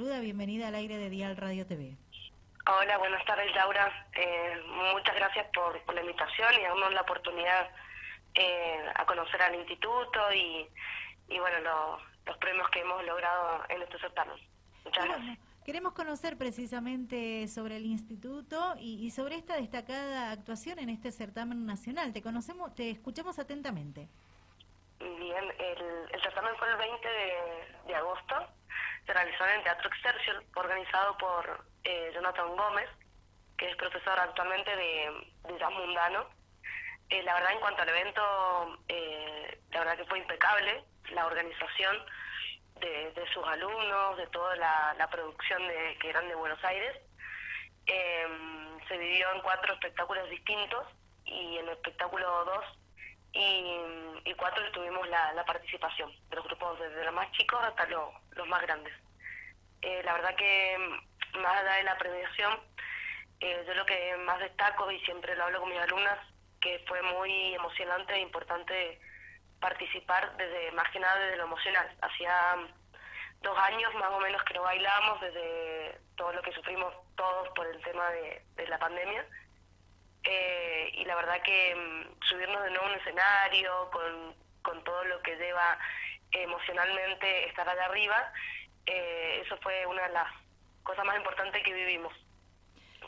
saluda, bienvenida al aire de Dial Radio TV. Hola, buenas tardes Laura. Eh, muchas gracias por, la invitación y darnos la oportunidad eh, a conocer al instituto y, bueno, los premios que hemos logrado en este certamen. Muchas gracias. Queremos conocer precisamente sobre el instituto y, sobre esta destacada actuación en este certamen nacional. Te conocemos, te escuchamos atentamente. Bien, el, certamen fue el 20 de, agosto. Realizó en Teatro Excelsior, organizado por eh, Jonathan Gómez, que es profesor actualmente de, de jazz mundano. Eh, la verdad, en cuanto al evento, eh, la verdad que fue impecable la organización de, sus alumnos, de toda la, producción de, que eran de Buenos Aires. Em, se dividió en cuatro espectáculos distintos y en el espectáculo 2 y, y, cuatro tuvimos la, participación de los grupos desde los más chicos hasta los más grandes. Eh, la verdad que más allá de la premiación, eh, yo lo que más destaco y siempre lo hablo con mis alumnas, que fue muy emocionante e importante participar desde más que nada desde lo emocional. Hacía dos años más o menos que no bailábamos desde todo lo que sufrimos todos por el tema de, la pandemia. Eh, y la verdad que mm, subirnos de nuevo a un escenario con, con todo lo que lleva emocionalmente estar allá arriba, eh, eso fue una de las cosas más importantes que vivimos.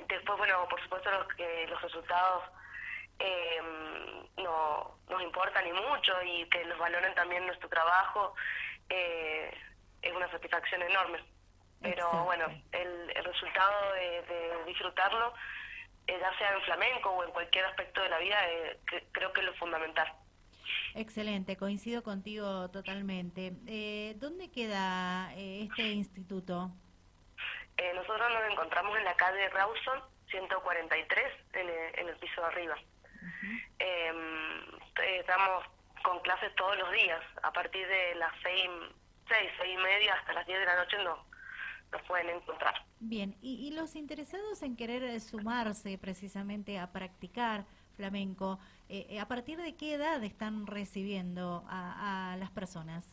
Después, bueno, por supuesto los, que los resultados eh, no nos importan y mucho y que nos valoren también nuestro trabajo eh, es una satisfacción enorme. Pero bueno, el, el resultado de, disfrutarlo, eh, ya sea en flamenco o en cualquier aspecto de la vida, eh, creo que es lo fundamental. Excelente, coincido contigo totalmente. Eh, ¿Dónde queda este instituto? nosotros nos encontramos en la calle Rawson, 143, en el, en el piso de arriba. Em, estamos con clases todos los días, a partir de las seis, seis, seis y media hasta las diez de la noche no nos pueden encontrar. Bien, y, los interesados en querer eh, sumarse precisamente a practicar flamenco, eh, eh, ¿a partir de qué edad están recibiendo a, las personas?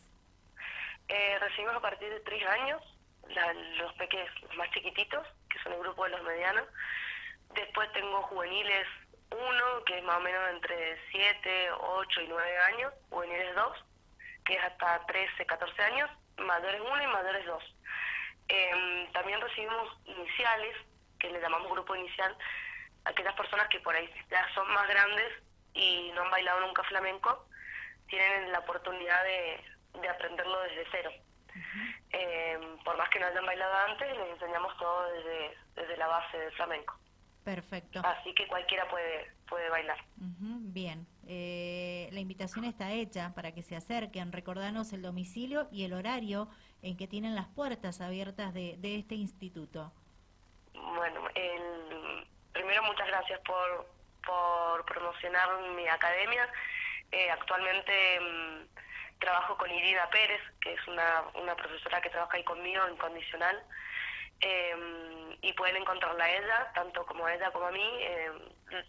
recibimos a partir de tres años, los pequeños, más chiquititos, que son el grupo de los medianos. Después tengo juveniles uno, que es más o menos entre 7, 8 y 9 años, juveniles 2, que es hasta 13, 14 años, mayores 1 y mayores 2. Em, también recibimos iniciales, que le llamamos grupo inicial, aquellas personas que por ahí ya son más grandes y no han bailado nunca flamenco, tienen la oportunidad de, de aprenderlo desde cero. Em, por más que no hayan bailado antes, les enseñamos todo desde, desde la base del flamenco. Perfecto. Así que cualquiera puede, puede bailar. bien. Eh, la invitación está hecha para que se acerquen. Recordanos el domicilio y el horario en que tienen las puertas abiertas de, de este instituto. Bueno, el, primero muchas gracias por, promocionar mi academia. Eh, actualmente mm, trabajo con Irina Pérez, que es una, una profesora que trabaja ahí conmigo en condicional. Eh, y pueden encontrarla a ella, tanto como a ella como a mí, eh,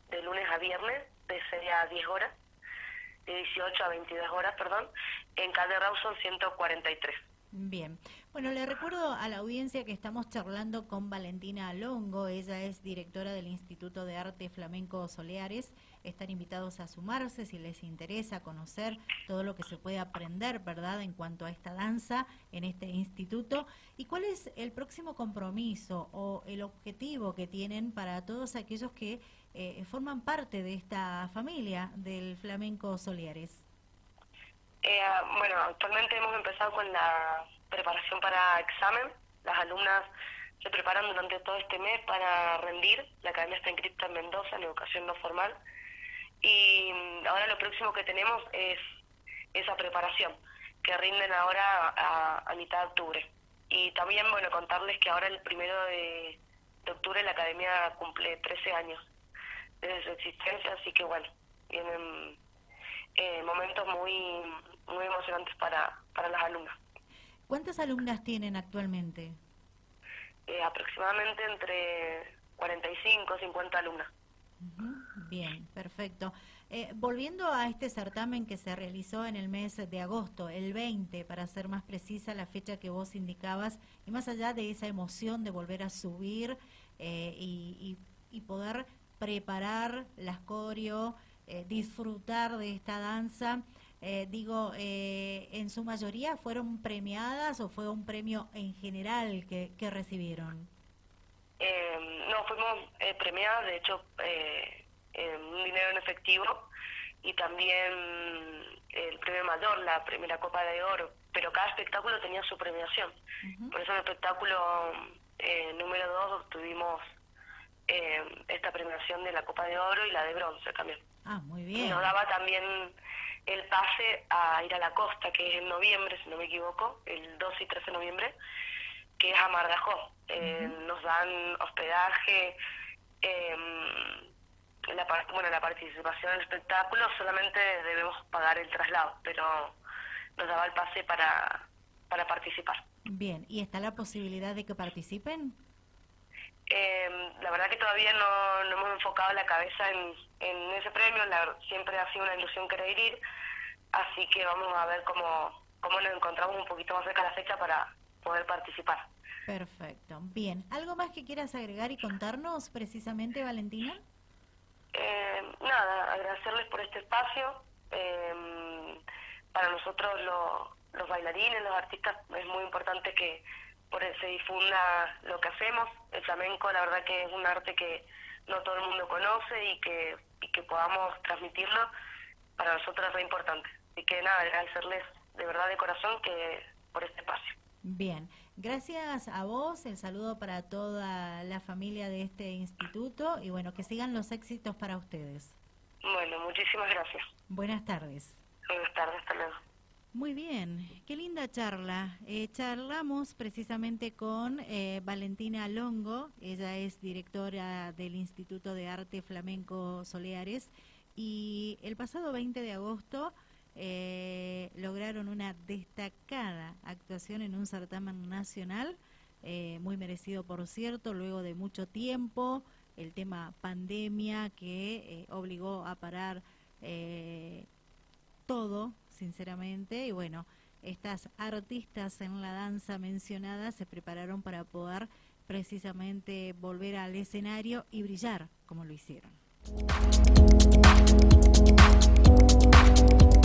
de lunes a viernes, de 6 a 10 horas, de 18 a 22 horas, perdón, en calle Rawson 143. Bien. Bueno, le recuerdo a la audiencia que estamos charlando con Valentina Longo. Ella es directora del Instituto de Arte Flamenco Soleares. Están invitados a sumarse si les interesa conocer todo lo que se puede aprender, ¿verdad?, en cuanto a esta danza en este instituto. ¿Y cuál es el próximo compromiso o el objetivo que tienen para todos aquellos que eh, forman parte de esta familia del Flamenco Soleares? Eh, bueno, actualmente hemos empezado con la preparación para examen. Las alumnas se preparan durante todo este mes para rendir. La academia está inscrita en Mendoza, en educación no formal. Y mm, ahora lo próximo que tenemos es esa preparación, que rinden ahora a, mitad de octubre. Y también, bueno, contarles que ahora el primero de, octubre la academia cumple 13 años desde su existencia, así que bueno, vienen eh, momentos muy muy emocionantes para, para las alumnas. ¿Cuántas alumnas tienen actualmente? Eh, aproximadamente entre 45 50 alumnas. Bien, perfecto. Eh, volviendo a este certamen que se realizó en el mes de agosto, el 20, para ser más precisa la fecha que vos indicabas, y más allá de esa emoción de volver a subir eh, y, poder preparar las coreo, eh, disfrutar de esta danza, digo, en su mayoría fueron premiadas o fue un premio en general que, que recibieron? no, fuimos premiadas, de hecho, un dinero en efectivo y también el premio mayor, la primera Copa de Oro, pero cada espectáculo tenía su premiación. Por eso en el espectáculo eh, número 2 obtuvimos eh, esta premiación de la Copa de Oro y la de bronce también. Ah, muy bien. Y nos daba también el pase a ir a la costa, que es en noviembre, si no me equivoco, el 2 y 13 de noviembre, que es a Mardajó. Eh, nos dan hospedaje, eh, la, bueno, la participación en el espectáculo solamente debemos pagar el traslado, pero nos daba el pase para, para participar. Bien, ¿y está la posibilidad de que participen? Eh, la verdad que todavía no, no, hemos enfocado la cabeza en, en ese premio, la, siempre ha sido una ilusión querer ir, así que vamos a ver cómo, cómo nos encontramos un poquito más cerca de la fecha para poder participar. Perfecto, bien. ¿Algo más que quieras agregar y contarnos precisamente, Valentina? Eh, nada, agradecerles por este espacio. Eh, para nosotros los bailarines, los artistas, es muy importante que por se difunda lo que hacemos. El flamenco, la verdad que es un arte que no todo el mundo conoce y que, y que podamos transmitirlo, para nosotros es muy importante. Así que nada, agradecerles de verdad de corazón que por este espacio. Bien, gracias a vos, el saludo para toda la familia de este instituto y bueno, que sigan los éxitos para ustedes. Bueno, muchísimas gracias. Buenas tardes. Buenas tardes. Muy bien, qué linda charla. Eh, charlamos precisamente con eh, Valentina Longo, ella es directora del Instituto de Arte Flamenco Soleares y el pasado 20 de agosto eh, lograron una destacada actuación en un certamen nacional, eh, muy merecido por cierto, luego de mucho tiempo, el tema pandemia que eh, obligó a parar todo, sinceramente, y bueno, estas artistas en la danza mencionadas se prepararon para poder precisamente volver al escenario y brillar como lo hicieron.